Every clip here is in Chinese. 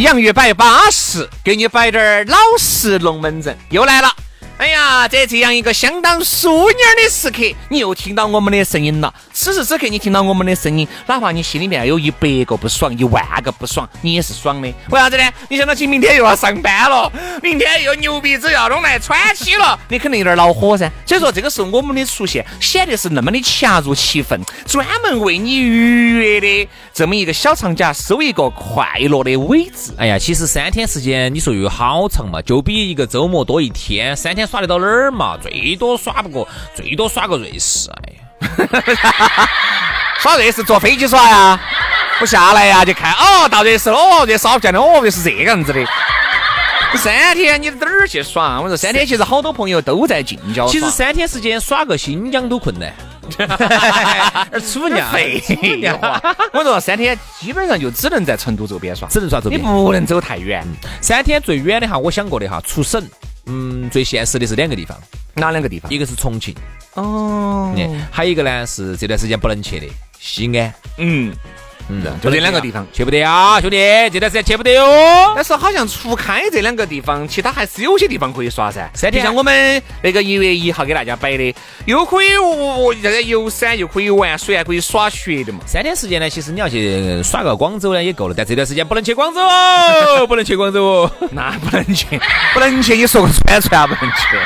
洋芋摆巴适，给你摆点儿老实龙门阵，又来了。哎呀，在这样一个相当淑女的时刻，你又听到我们的声音了。此时此刻，你听到我们的声音，哪怕你心里面有一百个不爽，一万个不爽，你也是爽的。为啥子呢？你想到起明天又要上班了，明天又牛鼻子要弄来喘气了，你肯定有点恼火噻。所以说，这个时候我们的出现显得是那么的恰如其分，专门为你愉悦的这么一个小长假，收一个快乐的尾字。哎呀，其实三天时间，你说又好长嘛，就比一个周末多一天，三天。耍得到哪儿嘛？最多耍不过，最多耍个瑞士。哎呀，耍瑞士坐飞机耍呀？不下来呀？就看哦，到瑞士了哦，瑞士好漂亮哦，就是这个样子的。三天你哪儿去耍？我说三天其实好多朋友都在近郊其实三天时间耍个新疆都困难。而 出娘废话，我说三天基本上就只能在成都周边耍，只能耍周边，你不能走太远。三天最远的哈，我想过的哈，出省。嗯，最现实的是两个地方，哪两个地方？一个是重庆，哦，还有一个呢是这段时间不能去的西安，嗯。嗯，就这两个地方去不得啊，兄弟，这段时间去不得哟。但是好像除开这两个地方，其他还是有些地方可以耍噻。三天，像我们那个一月一号给大家摆的，又可以哦，这个游山，又可以玩水，还可以耍雪的嘛。三天时间呢，其实你要去耍个广州呢也够了。但这段时间不能去广州哦，不能去广州哦，那不能去，不能去，你说个串串不能去。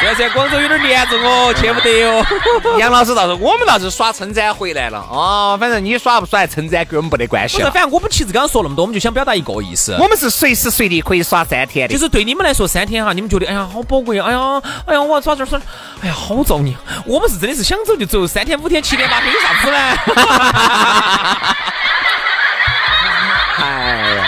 这在广州有点严重哦，去不得哟。杨老师倒是，我们倒是耍称赞回来了哦。反正你耍不耍称赞跟我们没得关系。反正我们其实刚刚说那么多，我们就想表达一个意思：我们是随时随地可以耍三天的。就是对你们来说三天哈，你们觉得哎呀好宝贵，哎呀哎呀我要耍这耍，哎呀好造孽。我们是真的是想走就走，三天五天七天八天有啥子呢？哎呀，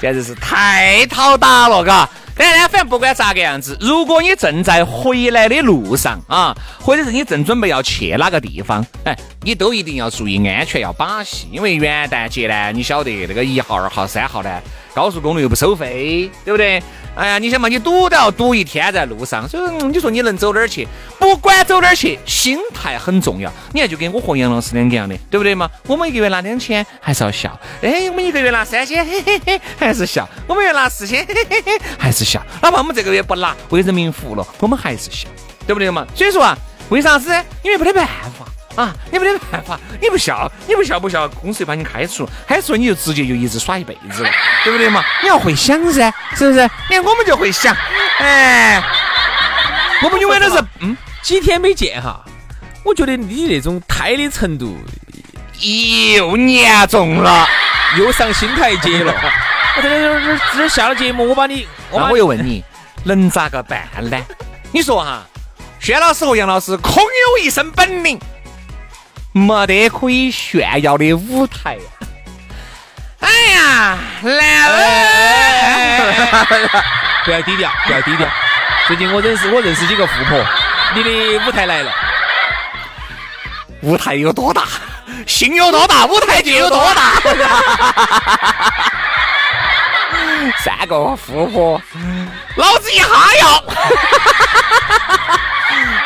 简直是太讨打了，嘎。但呢，反正不管咋个样子，如果你正在回来的路上啊，或者是你正准备要去哪个地方，哎，你都一定要注意安全，要把戏。因为元旦节呢，你晓得那个一号、二号、三号呢，高速公路又不收费，对不对？哎呀，你想嘛，你堵都要堵一天在路上，所以说你说你能走哪儿去？不管走哪儿去，心态很重要。你看，就跟我和杨老师两个样的，对不对嘛？我们一个月拿两千，还是要笑；哎，我们一个月拿三千，嘿嘿嘿，还是笑；我们月拿四千，嘿嘿嘿，还是笑。哪怕我们这个月不拿，为人民服务了，我们还是笑，对不对嘛？所以说啊，为啥子？因为没得办法。啊，你没得办法，你不笑，你不笑不笑，公司就把你开除，开除你就直接就一直耍一辈子了，对不对嘛？你要会想噻，是不是？你看我们就会想，哎，我们永远都是，嗯，几天没见哈，我觉得你那种胎的程度又严重了，又上新台阶了。我这这这下了节目，我把你，那我又问你，能咋个办呢？你说哈，薛老师和杨老师空有一身本领。没得可以炫耀的舞台呀！哎呀，来了！不要低调，不要低调。最近我认识我认识几个富婆，你的舞台来了。舞台有多大，心有多大，舞台就有多大。三个富婆，老子一哈要！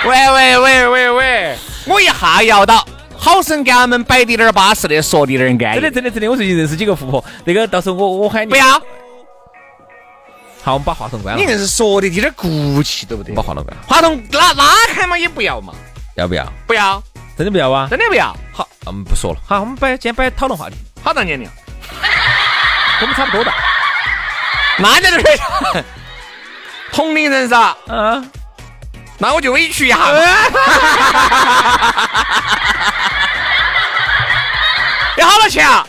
喂喂喂喂喂，我一哈要到。好生给他们摆滴点儿巴适的，说滴点儿安真的真的真的，我最近认识几个富婆，那个到时候我我喊你不要。好，我们把话筒关了。你硬是说的有点骨气，对不对？把话筒关。话筒拉拉开嘛，也不要嘛。要不要？不要。真的不要啊？真的不要。好，我们不说了。好，我们摆今天摆讨论话题。好大年龄？我们差不多大。那叫点同龄人噻。嗯。那我就委屈一下。要好多钱啊！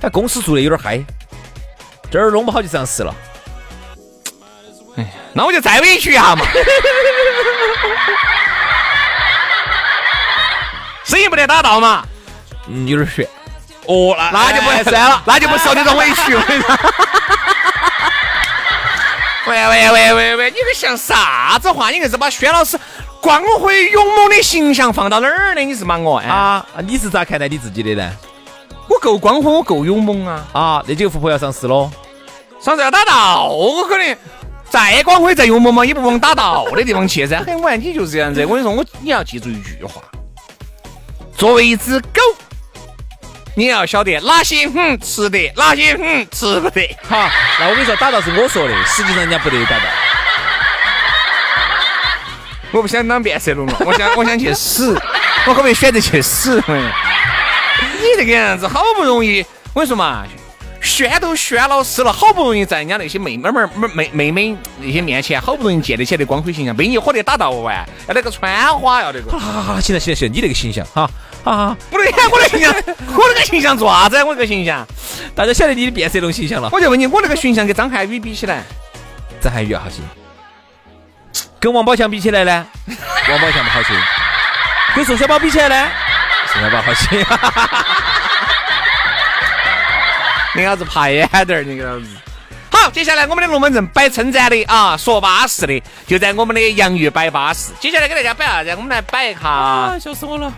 他公司做的有点嗨，这儿弄不好就上市了。哎，那我就再委屈一下嘛。生意不得打到嘛，嗯，有点悬。哦，那那就不算了，那就不受这种委屈。喂喂喂喂喂，你个像啥子话？你硬是把轩老师光辉勇猛的形象放到哪儿呢？你是骂我啊？你是咋看待你自己的呢？我够光辉，我够勇猛啊！啊，那几个富婆要上市喽？上市要打道，我可能再光辉再勇猛嘛，也不往打道的地方去噻。嘿，我看你就是这样子。我跟你说，我你要记住一句话：作为一只狗。你要晓得哪些哼吃得，哪些哼吃不得。好，那我跟你说，打到是我说的，实际上人家不得打到。我不想当变色龙了，我想我想去死，我可不可以选择去死？你这个样子，好不容易，我跟你说嘛，宣都宣老师了，好不容易在人家那些妹妹妹妹妹妹那些面前，好不容易建立起来的光辉形象，被你火得打到完，要那个穿花，要那个。好好好，行了行了行了，你那个形象哈。啊！不对，我的形象，我那个形象做啥子？我这个形象，大家晓得你的变色龙形象了。我就问你，我那个形象跟张涵予比起来，张涵予好些。跟王宝强比起来呢？王宝强不好些。跟宋小宝比起来呢？宋小宝好些。你老子爬远点儿，你个老子。好，接下来我们的龙门阵摆称赞的啊，说巴适的，就在我们的洋芋摆巴适。接下来给大家摆啥子？我们来摆一下。笑死我了。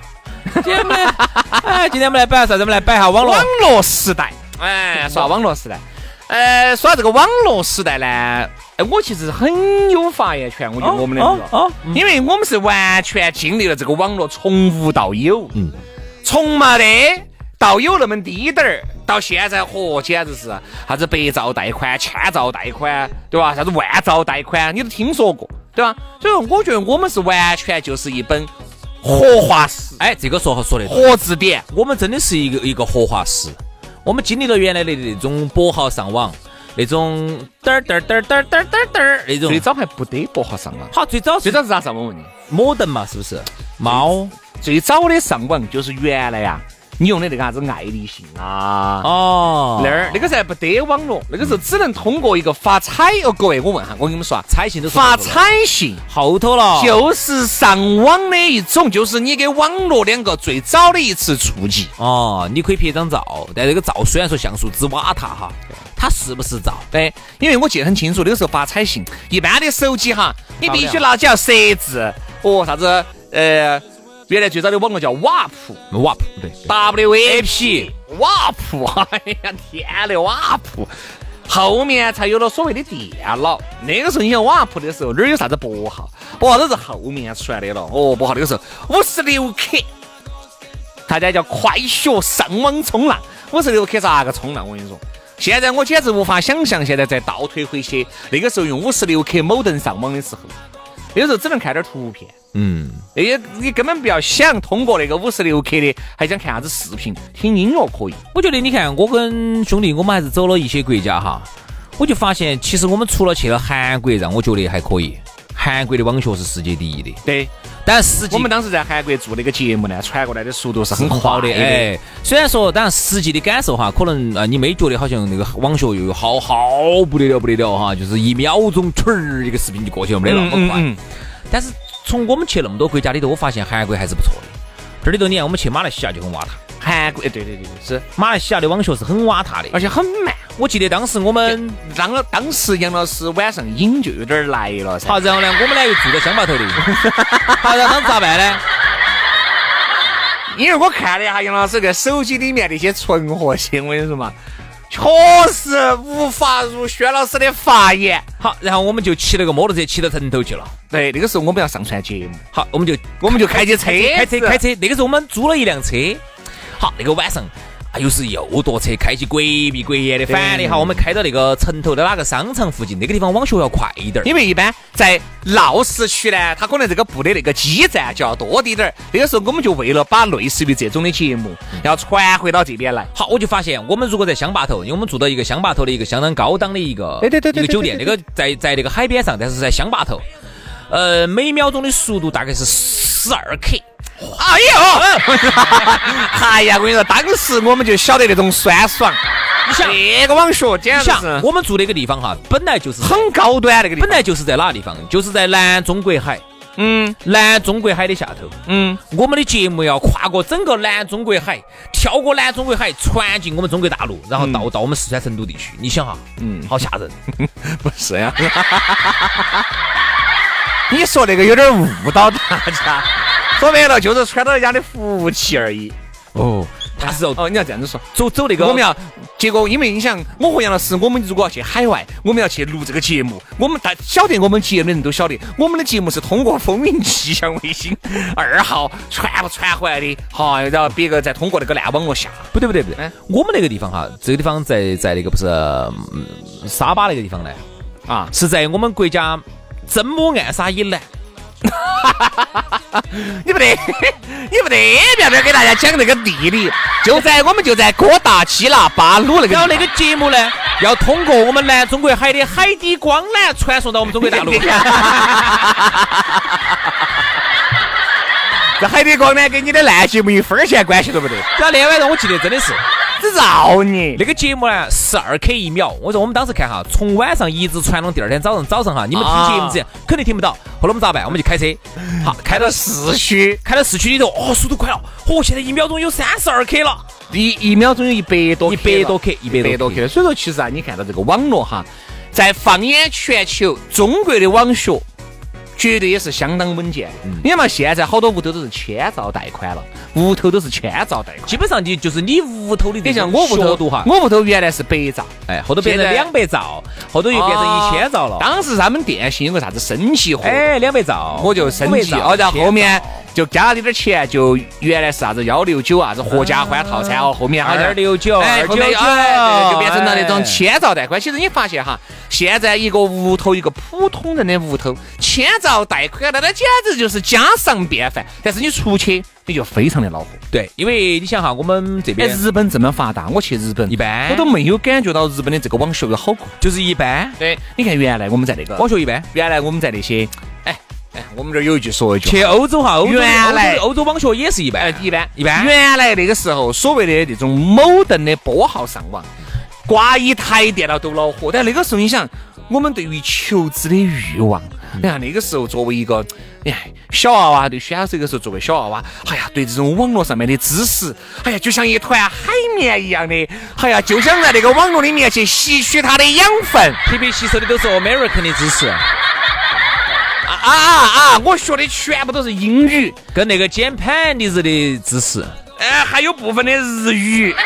今天我们来，哎，今天我们来摆啥子？我们来摆下网络网络时代。哎，耍网络时代。呃，说到这个网络时代呢，哎，我其实很有发言权。我觉得我们两个，哦，因为我们是完全经历了这个网络从无到有，嗯，从没得到有那么低点儿，到现在嚯，简直是啥子百兆贷款、千兆贷款，对吧？啥子万兆贷款，你都听说过，对吧？所以说，我觉得我们是完全就是一本。活化石，哎，这个说好说的，活字典，我们真的是一个一个活化石。我们经历了原来的那种拨号上网，那种嘚儿嘚儿嘚儿嘚儿嘚儿嘚儿那种。最早还不得拨号上网。好，最早最早是咋上网？问你，摩登嘛，是不是？猫。最早的上网就是原来呀。你用的那个啥子爱立信啊？哦，那儿那个时候不得网络，那个时候只能通过一个发彩哦。各位，我问下，我跟你们说啊，彩信都是发彩信后头了，就是上网的一种，就是你给网络两个最早的一次触及。哦，你可以拍张照，但这个照虽然说像素之瓦塔哈，它是不是照？对，因为我记得很清楚，那个时候发彩信，一般的手机哈，你必须拿起要设置哦，啥子呃。原来最早的网络叫瓦普，瓦普对，W A P，瓦普，哎呀天嘞，瓦普，后面才有了所谓的电脑。那个时候你想瓦普的时候，哪有啥子拨号？拨号都是后面出来的了。哦，拨号那个时候五十六 K，，大家叫快学上网冲浪。五十六 K 咋个冲浪？我跟你说，现在我简直无法想象，现在再倒退回去，那个时候用五十六克某登上网的时候。有时候只能看点图片，嗯，那些你根本不要想通过那个五十六克的，还想看啥子视频、听音乐可以。我觉得你看，我跟兄弟，我们还是走了一些国家哈，我就发现，其实我们除了去了韩国，让我觉得还可以。韩国的网学是世界第一的，对。但实际我们当时在韩国做那个节目呢，传过来的速度是很快的。哎，虽然说，当然实际的感受哈，可能啊，你没觉得好像那个网学又有好好不得了不得了哈，就是一秒钟唰儿一个视频就过去了，没得那么快。但是从我们去那么多国家里头，我发现韩国还是不错的。这里头你看，我们去马来西亚就很瓦塔。韩国，哎，对对对对，是马来西亚的网学是很瓦塔的，而且很慢。我记得当时我们当当时杨老师晚上瘾就有点来了，好，然后呢，我们呢又住在乡坝头的，好，然后当时咋办呢？因为我看了一下杨老师个手机里面那些存活性，我跟你说嘛，确实无法如薛老师的法言。好，然后我们就骑了个摩托车骑到城头去了。对，那个时候我们要上传节目，好，我们就我们就开起车，开车开车。那个时候我们租了一辆车。好，那个晚上，又是又坐车开起国密国严的，反的哈。我们开到那个城头的哪个商场附近，那个地方网速要快一点，因为一般在闹市区呢，它可能这个布的那个基站就要多滴点儿。那个时候我们就为了把类似于这种的节目要传回到这边来。好，我就发现我们如果在乡坝头，因为我们住到一个乡坝头的一个相当高档的一个对对对一个酒店，那个在在那个海边上，但是在乡坝头，呃，每秒钟的速度大概是十二克。哎呦！哎呀，我跟你说，当时我们就晓得那种酸爽。你想那个网学简直像是我们住那个地方哈，本来就是很高端那个地方，本来就是在哪个地方？就是在南中国海，嗯南中国海的下头。嗯，我们的节目要跨过整个南中国海，跳过南中国海，传进我们中国大陆，然后到、到我们四川成都地区。你想哈，嗯，好吓人。不是呀。你说那个有点误导大家，说白了就是穿到人家的福气而已。哦，他是要哦，你要这样子说。走走那个，我们要，结果因为你想，我和杨老师，我们如果要去海外，我们要去录这个节目，我们大晓得我们节目的人都晓得，我们的节目是通过风云气象卫星 二号传不传回来的，好，然后别个再通过那个烂网络下。不对不对不对嗯，我们那个地方哈，这个地方在在那个不是嗯沙巴那个地方呢，啊，是在我们国家真母暗沙以南。你不得，你不得，不要不要给大家讲那个地理，就在我们就在哥大、基纳、巴鲁那个。然后那个节目呢，要通过我们南中国海的海底光缆传送到我们中国大陆。这海底光缆，跟你的烂节目一分钱关系都不得，然后那晚上我记得真的是这造你。那个节目呢，十二 K 一秒。我说我们当时看哈，从晚上一直传到第二天早上，早上哈，你们听节目之前肯定听不到。后来我们咋办？我们就开车，好 开到市区开到市区里头，哦，速度快了，哦，现在一秒钟有三十二 K 了。一一秒钟有一百多一百多 K，一百多 K。所以说，其实啊，你看到这个网络哈，在放眼全球，中国的网学绝对也是相当稳健。你看嘛，现在好多屋头都是千兆带宽了，屋头都是千兆带宽。基本上你就是你屋头的你这种像我屋头哈，我屋头原来是百兆，哎，后头变成两百兆，后头又变成一千兆了。当时他们电信有个啥子升级活动，哎，两百兆，我就升级，500兆哦，然后后面1000兆就加了点钱，就原来是啥子幺六九啊，啥子合家欢套餐哦，后面好像269哎，后面哎，对就变成了那种哎千兆贷款。其实你发现哈，现在一个屋头，一个普通人的屋头，千兆贷款，那那简直就是家常便饭。但是你出去，你就非常的恼火。对，因为你想哈，我们这哎，边日本这么发达，我去日本一般我都没有感觉到日本的这个网学有好快。就是一般，对，你看原来我们在那个网学一般。原来我们在那些，哎哎，我们这儿有一句说一句，去欧洲哈，欧洲原来欧洲网学也是一般。哎，，一般一般。原来那个时候，所谓的那种某灯的拨号上网，挂一台电脑都恼火。但那个时候，你想，我们对于求知的欲望，你看那个时候作为一个，哎，小娃娃，对选手这个时候作为小娃娃，哎呀，对这种网络上面的知识，哎呀，就像一团海绵一样的，哎呀，就想在那个网络里面去吸取它的养分。特别吸收的都是 American 的知识，啊啊啊！我学的全部都是英语，跟那个键盘的日的知识。哎，还有部分的日语。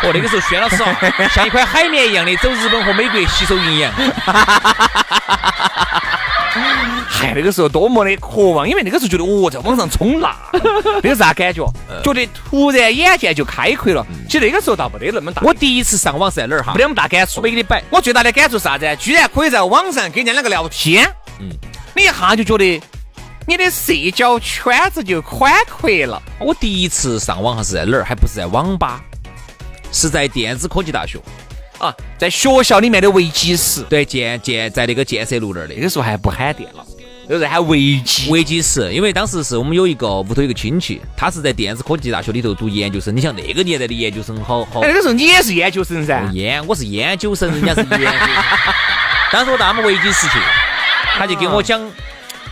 哦，那个时候薛老师哦，像一块海绵一样的走日本和美国吸收营养。嗨，那个时候多么的渴望，因为那个时候觉得哦，在网上冲浪，那个啥感觉？觉得突然眼界就开阔了。其实那个时候倒没得那么大，我第一次上网是在哪儿哈没？得那么大感触。没给你摆，我最大的感触是啥子？居然可以在网上跟人家两个聊天，嗯，你一下就觉得你的社交圈子就宽阔了。我第一次上网还是在哪儿？还不是在网吧，是在电子科技大学。啊，在学校里面的维基室，对，建建在那个建设路那儿的那个时候还不喊电脑，那个时候喊维基。维基室，因为当时是我们有一个屋头有一个亲戚，他是在电子科技大学里头读研究生。你想那个年代的研究生好好哎，那个时候你也是研究生噻。研，我是研究生，人家是研究生。当时我到他们维基室去，他就给我讲，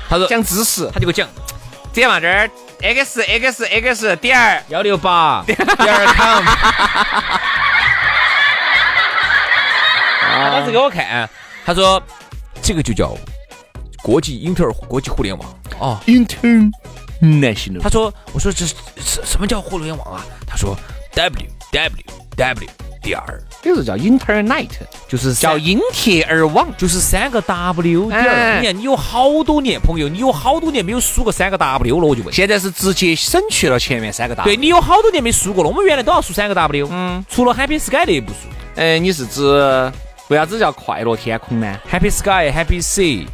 他说讲知识，他就给我讲这样嘛，这儿 x x x 点儿幺六八点儿 com。他 当时给我看，他说这个就叫国际英特尔国际互联网哦。international。他说，我说这是什什么叫互联网啊？他说 W W W 点儿，有时候叫 Internet，就是叫因铁而网。就是三个 W 点哎儿。你看，你有好多年，朋友，你有好多年没有输过三个 W 了，我就问。现在是直接省去了前面三个 W。对，你有好多年没输过了，我们原来都要输三个 W，嗯，除了 Happy Sky 的不输哎，你是指为啥子叫快乐天空呢？，Happy Sky、Happy Sea，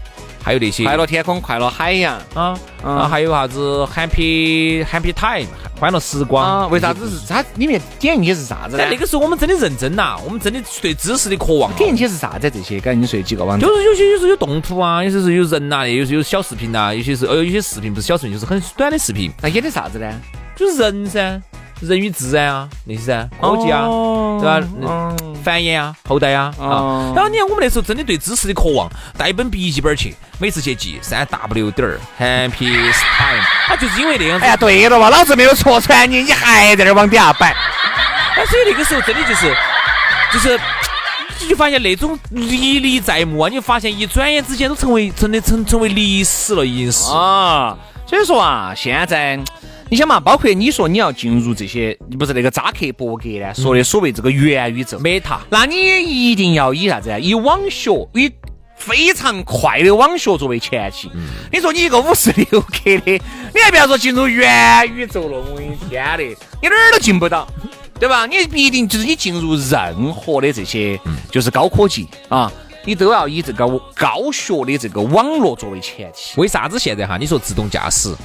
还有那些快乐天空、快乐海洋啊嗯啊，还有啥子 Happy Happy Time，欢乐时光啊？为啥子是它里面点进去是啥子呢？那个时候我们真的认真呐，我们真的对知识的渴望啊。点进去是啥子？这些赶紧说几个网站就。是有些有时候有动图啊，有些是有人呐、有些有小视频呐、有些是呃有些视频不是小视频，就是很短的视频，那演的啥子呢？就是人噻，人与自然啊那些噻，科技啊，哦对吧？繁衍啊，后代啊啊。然后你看我们那时候真的对知识的渴望，带一本笔记本去，每次去记三 W 点儿 Happy Time，他就是因为那样子。哎呀，对了嘛，老子没有戳穿你，你还在那儿往底下摆。哎，所以那个时候真的就是，就是，你就发现那种历历在目啊！你发现一转眼之间都成为真的成成为历史了，已经是啊。所以说啊，现在你想嘛，包括你说你要进入这些，你不是那个扎克伯格呢说的所谓这个元宇宙，Meta，那你也一定要以啥子啊？以网学，以非常快的网学作为前提。你说你一个五十六克的，你还不要说进入元宇宙了，我的天的，你哪儿都进不到。对吧？你必定就是你进入任何的这些，就是高科技啊，你都要以这个高学的这个网络作为前提。为啥子现在哈？你说自动驾驶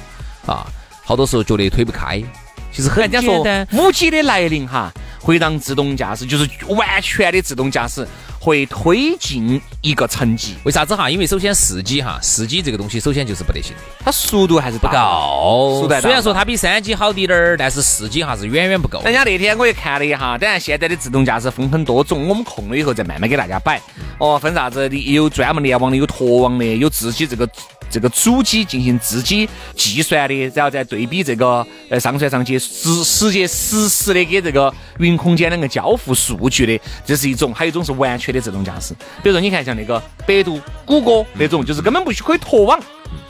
啊，好多时候觉得推不开，其实很简单。五 G 的来临哈，会让自动驾驶就是完全的自动驾驶。会推进一个层级，为啥子哈？因为首先四 G 哈，四 G 这个东西首先就是不得行的，它速度还是不够。虽然说它比三 G 好滴点儿，但是四 G 哈是远远不够。人家那天我也看了一下，当然现在的自动驾驶分很多种，我们空了以后再慢慢给大家摆。哦，分啥子的？有专门联网的，有脱网的，有自己这个。这个主机进行自己计算的，然后再对比这个呃上传上去实实际实时的给这个云空间两个交付数据的，这是一种；还有一种是完全的自动驾驶。比如说你看像那个百度、谷歌那种，就是根本不需可以脱网，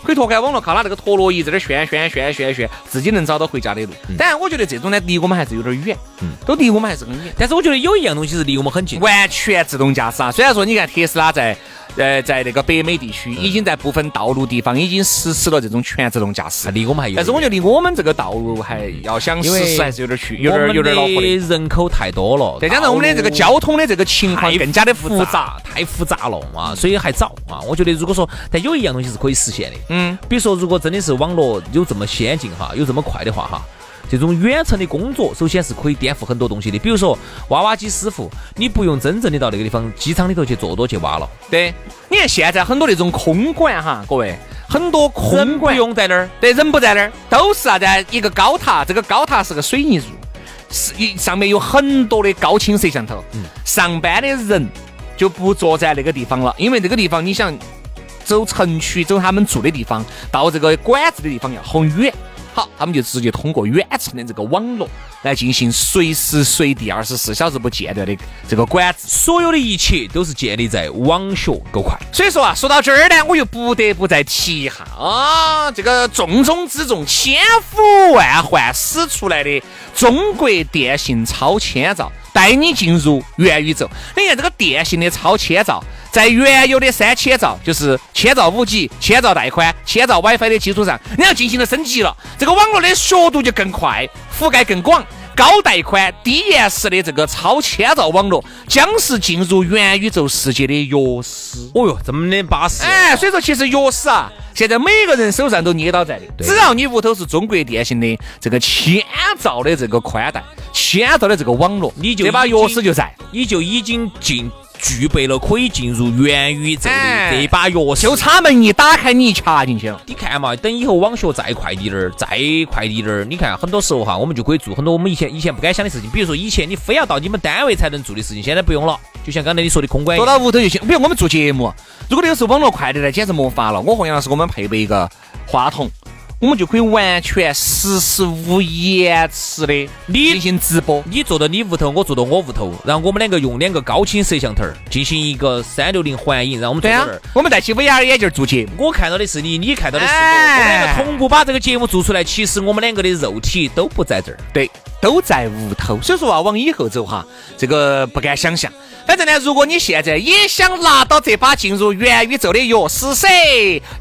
可以脱开网络，靠它那个陀螺仪在那旋旋旋旋旋，自己能找到回家的路。当然，我觉得这种呢离我们还是有点远，嗯，都离我们还是很远。但是我觉得有一样东西是离我们很近，完全自动驾驶啊。虽然说你看特斯拉在。呃，在那个北美地区，已经在部分道路地方已经实施了这种全自动驾驶，离我们还有。但是我觉得离我们这个道路还要想实施还是有点去，有点有点恼火的。人口太多了，再加上我们的这个交通的这个情况更加的复杂，太复杂了啊，所以还早啊。我觉得如果说，但有一样东西是可以实现的，嗯，比如说如果真的是网络有这么先进哈，有这么快的话哈。这种远程的工作，首先是可以颠覆很多东西的。比如说挖挖机师傅，你不用真正的到那个地方机场里头去坐多去挖了。对，你看现在很多那种空管哈，各位，很多空管不用在那儿，对，人不在那儿，都是啥子？一个高塔，这个高塔是个水泥柱，是一上面有很多的高清摄像头。嗯。上班的人就不坐在那个地方了，因为那个地方你想走城区，走他们住的地方，到这个管制的地方要很远。好，他们就直接通过远程的这个网络来进行随时随地、二十四小时不间断的这个管制，所有的一切都是建立在网学够快。所以说啊，说到这儿呢，我又不得不再提一下啊，这个重中之重、千呼万唤始出来的中国电信超千兆，带你进入元宇宙。你看这个电信的超千兆。在原有的三千兆，就是千兆五 G、千兆带宽、千兆 WiFi 的基础上，你要进行了升级了，这个网络的速度就更快，覆盖更广，高带宽、低延时的这个超千兆网络，将是进入元宇宙世界的钥匙。哦哟，这么的巴适！哎，所以说其实钥匙啊，现在每个人手上都捏到在的，只要你屋头是中国电信的这个千兆的这个宽带、千兆的这个网络，你就这把钥匙就在，你就已经进。具备了可以进入元宇宙的这把钥匙，就差门一打开，你一掐进去了。你看嘛，等以后网学再快滴点儿，再快滴点儿，你看很多时候哈，我们就可以做很多我们以前以前不敢想的事情。比如说以前你非要到你们单位才能做的事情，现在不用了。就像刚才你说的空管，坐到屋头就行。比如我们做节目，如果那个时候网络快的呢，简直没法了。我和杨老师，我们配备一个话筒。我们就可以完全实时无延迟的进行直播。你坐到你屋头，我坐到我屋头，然后我们两个用两个高清摄像头进行一个三六零环影，然后我们坐在这儿，我们戴起 VR 眼镜做节目。我看到的是你，你看到的是我，我们两个同步把这个节目做出来。其实我们两个的肉体都不在这儿，对，都在屋头。所以说啊，往以后走哈，这个不敢想象。反正呢，如果你现在也想拿到这把进入元宇宙的钥匙噻，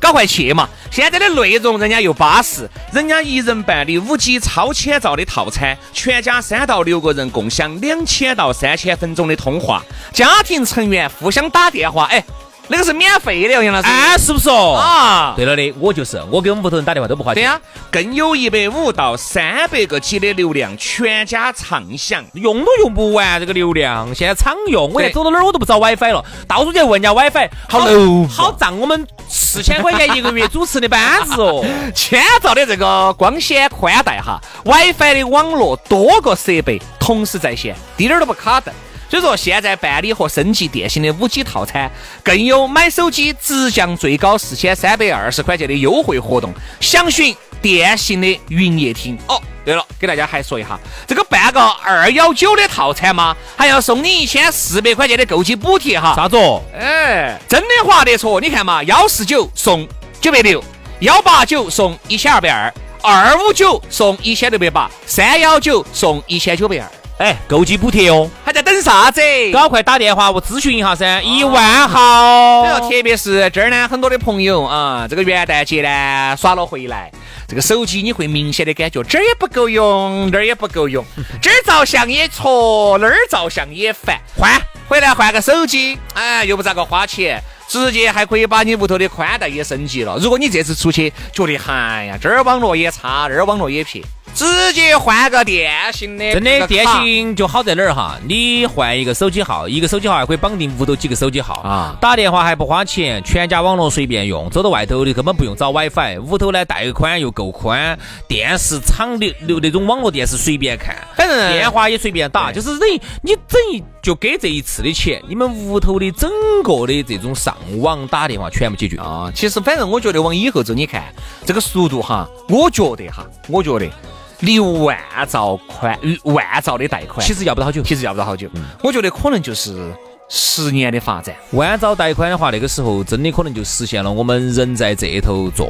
赶快去嘛！现在的内容人家又巴适，人家一人办理五 G 超千兆的套餐，全家三到六个人共享两千到三千分钟的通话，家庭成员互相打电话，哎。那个是免费的哦，杨老师。哎，是不是哦？啊，对了的，我就是，我给我们屋头人打电话都不花钱。对呀、更有一百五到三百个 G 的流量，全家畅享。用都用不完这个流量，现在常用，我对现在走到哪儿我都不找 WiFi 了，到处去问人家 WiFi，好楼好涨我们四千块钱一个月 主持的班子哦。千兆的这个光纤宽带哈，WiFi 的网络多个设备同时在线，滴点儿都不卡顿。所以说，现在办理和升级电信的五 G 套餐，更有买手机直降最高四千三百二十块钱的优惠活动，详询电信的营业厅。哦，对了，给大家还说一下，这个办个二幺九的套餐嘛，还要送你一千四百块钱的购机补贴哈。啥子哦？哎，真的划得着！你看嘛，幺四九送九百六，幺八九送一千二百二，二五九送一千六百八，三幺九送一千九百二，哎，购机补贴哦，还在等啥子？赶快打电话我咨询一下噻，一万号然。后特别是这儿呢，很多的朋友啊，这个元旦节呢耍了回来，这个手机你会明显的感觉这儿也不够用，那儿也不够用，这儿照相也挫，那儿照相也烦，换回来换个手机，哎，又不咋个花钱。直接还可以把你屋头的宽带也升级了。如果你这次出去觉得，哎呀，这儿网络也差，那儿网络也撇，直接换个电信的。真的，电信就好在哪儿哈？你换一个手机号，一个手机号还可以绑定屋头几个手机号啊打电话还不花钱，全家网络随便用，走到外头的根本不用找 WiFi，屋头呢带宽又够宽，电视厂的流那种网络电视随便看，反正电话也随便打，就是等于你等于就给这一次的钱，你们屋头的整个的这种上网打电话全部解决。啊，其实反正我觉得往以后走，你看这个速度哈，我觉得哈，我觉得六万兆宽，万兆的贷款，其实要不到好久，其实要不到好久，我觉得可能就是十年的发展。万兆贷款的话，那个时候真的可能就实现了我们人在这头做，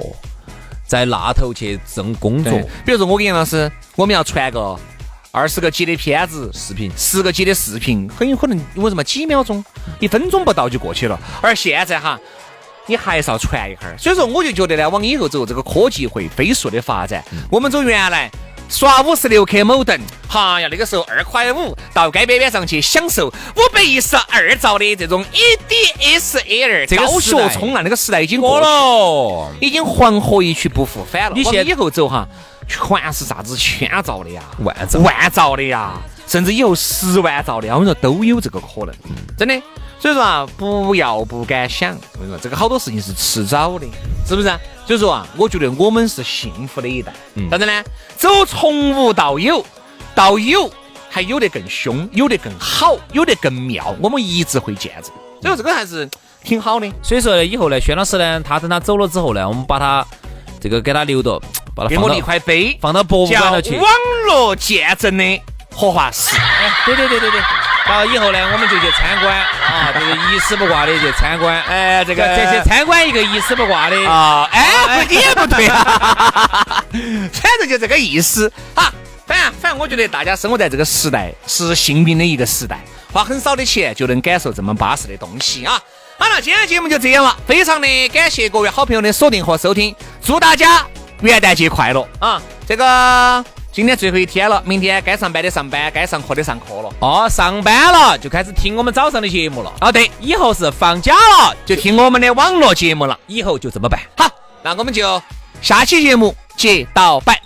在那头去挣工作，比如说我跟杨老师，我们要传个二十个 G 的片子、视频。十个 G 的视频，很有可能为什么几秒钟、一分钟不到就过去了。而现在哈，你还是要传一会儿。所以说，我就觉得呢，往以后走，这个科技会飞速的发展。我们走原来。刷五十六克某等，哈呀，那个时候二块五到街边边上去享受。五百一十二兆的这种 ADSL 这个高速冲浪，那个时代已经过了。已经黄河一去不复返了。你现往以后走哈，全是啥子千兆的呀、万兆万兆的呀，甚至以后十万兆的呀，我跟你说都有这个可能，真的。所以说啊，不要不敢想，我跟你说这个好多事情是迟早的，是不是啊？所以说啊，我觉得我们是幸福的一代。啥子呢？走从无到有，到有还有的更凶，有的更好，有的更妙，我们一直会见证。所以说这个还是挺好的。所以说呢，以后呢，轩老师呢，他等他走了之后呢，我们把他这个给他留到，把他给我立一块碑，放到博物馆头去。网络见证的荷花石。对对对对对。然后以后呢，我们就去参观啊，就是一丝不挂的去参观。哎，这这个这去参观一个一丝不挂的啊，哎，不，你也不对啊，反正就这个意思啊。反正反正，我觉得大家生活在这个时代是幸运的一个时代，花很少的钱就能感受这么巴适的东西啊。好了，今天节目就这样了，非常的感谢各位好朋友的锁定和收听，祝大家元旦节快乐啊！这个今天最后一天了，明天该上班的上班，该上课的上课了。哦，上班了就开始听我们早上的节目了。哦，对，以后是放假了，就听我们的网络节目了。以后就这么办。好，那我们就下期节目接到拜。